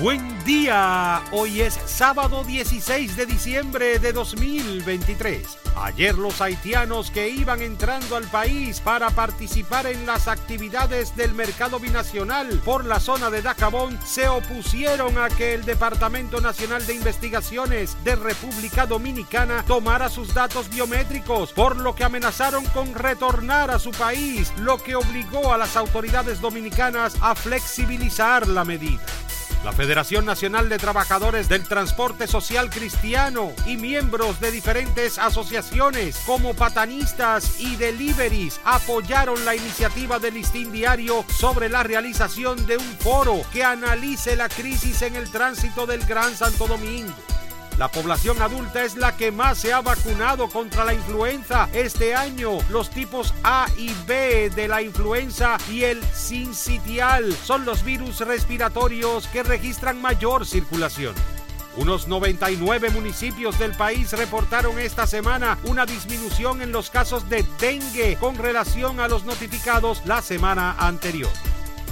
Buen día, hoy es sábado 16 de diciembre de 2023. Ayer los haitianos que iban entrando al país para participar en las actividades del mercado binacional por la zona de Dacabón se opusieron a que el Departamento Nacional de Investigaciones de República Dominicana tomara sus datos biométricos, por lo que amenazaron con retornar a su país, lo que obligó a las autoridades dominicanas a flexibilizar la medida. La Federación Nacional de Trabajadores del Transporte Social Cristiano y miembros de diferentes asociaciones como patanistas y deliveries apoyaron la iniciativa del Listín Diario sobre la realización de un foro que analice la crisis en el tránsito del Gran Santo Domingo. La población adulta es la que más se ha vacunado contra la influenza este año. Los tipos A y B de la influenza y el sincitial son los virus respiratorios que registran mayor circulación. Unos 99 municipios del país reportaron esta semana una disminución en los casos de dengue con relación a los notificados la semana anterior.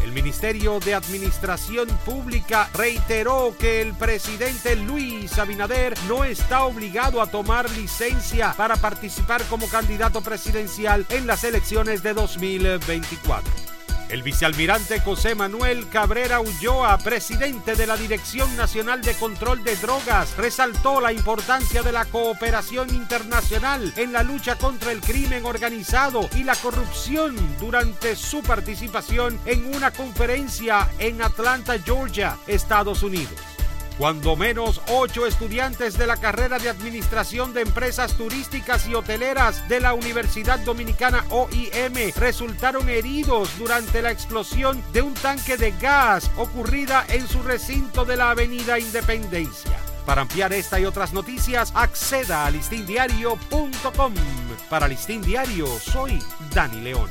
El Ministerio de Administración Pública reiteró que el presidente Luis Abinader no está obligado a tomar licencia para participar como candidato presidencial en las elecciones de 2024. El vicealmirante José Manuel Cabrera Ulloa, presidente de la Dirección Nacional de Control de Drogas, resaltó la importancia de la cooperación internacional en la lucha contra el crimen organizado y la corrupción durante su participación en una conferencia en Atlanta, Georgia, Estados Unidos. Cuando menos ocho estudiantes de la carrera de Administración de Empresas Turísticas y Hoteleras de la Universidad Dominicana OIM resultaron heridos durante la explosión de un tanque de gas ocurrida en su recinto de la Avenida Independencia. Para ampliar esta y otras noticias, acceda a listindiario.com. Para Listín Diario, soy Dani León.